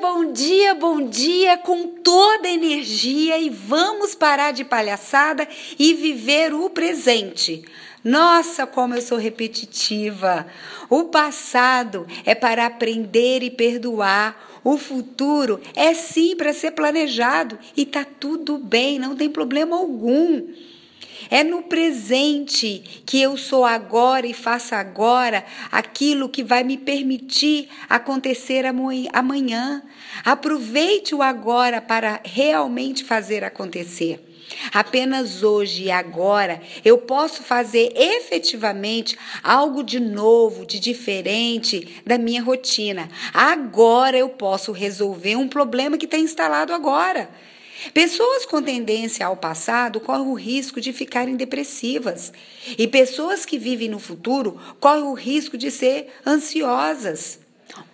bom dia, bom dia com toda a energia e vamos parar de palhaçada e viver o presente. Nossa, como eu sou repetitiva. O passado é para aprender e perdoar. O futuro é sim para ser planejado e tá tudo bem, não tem problema algum. É no presente que eu sou agora e faço agora aquilo que vai me permitir acontecer amanhã. Aproveite o agora para realmente fazer acontecer. Apenas hoje e agora eu posso fazer efetivamente algo de novo, de diferente da minha rotina. Agora eu posso resolver um problema que está instalado agora. Pessoas com tendência ao passado correm o risco de ficarem depressivas. E pessoas que vivem no futuro correm o risco de ser ansiosas.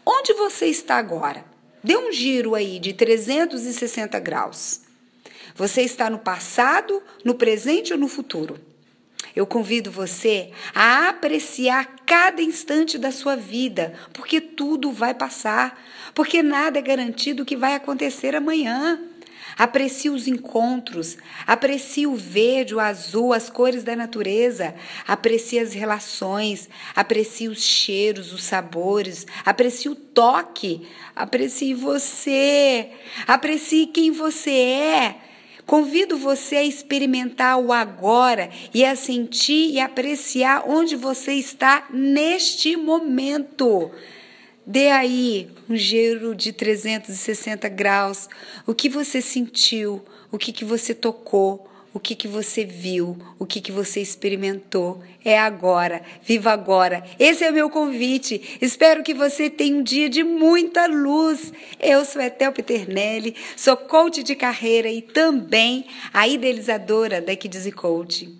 Onde você está agora? Dê um giro aí de 360 graus. Você está no passado, no presente ou no futuro? Eu convido você a apreciar cada instante da sua vida, porque tudo vai passar, porque nada é garantido que vai acontecer amanhã. Aprecie os encontros, aprecie o verde, o azul, as cores da natureza, aprecie as relações, aprecie os cheiros, os sabores, aprecie o toque, aprecie você, aprecie quem você é. Convido você a experimentar o agora e a sentir e apreciar onde você está neste momento. Dê aí um giro de 360 graus. O que você sentiu? O que, que você tocou? O que, que você viu? O que, que você experimentou? É agora. Viva agora. Esse é o meu convite. Espero que você tenha um dia de muita luz. Eu sou Etel Peternelli, sou coach de carreira e também a idealizadora da Kids Coach.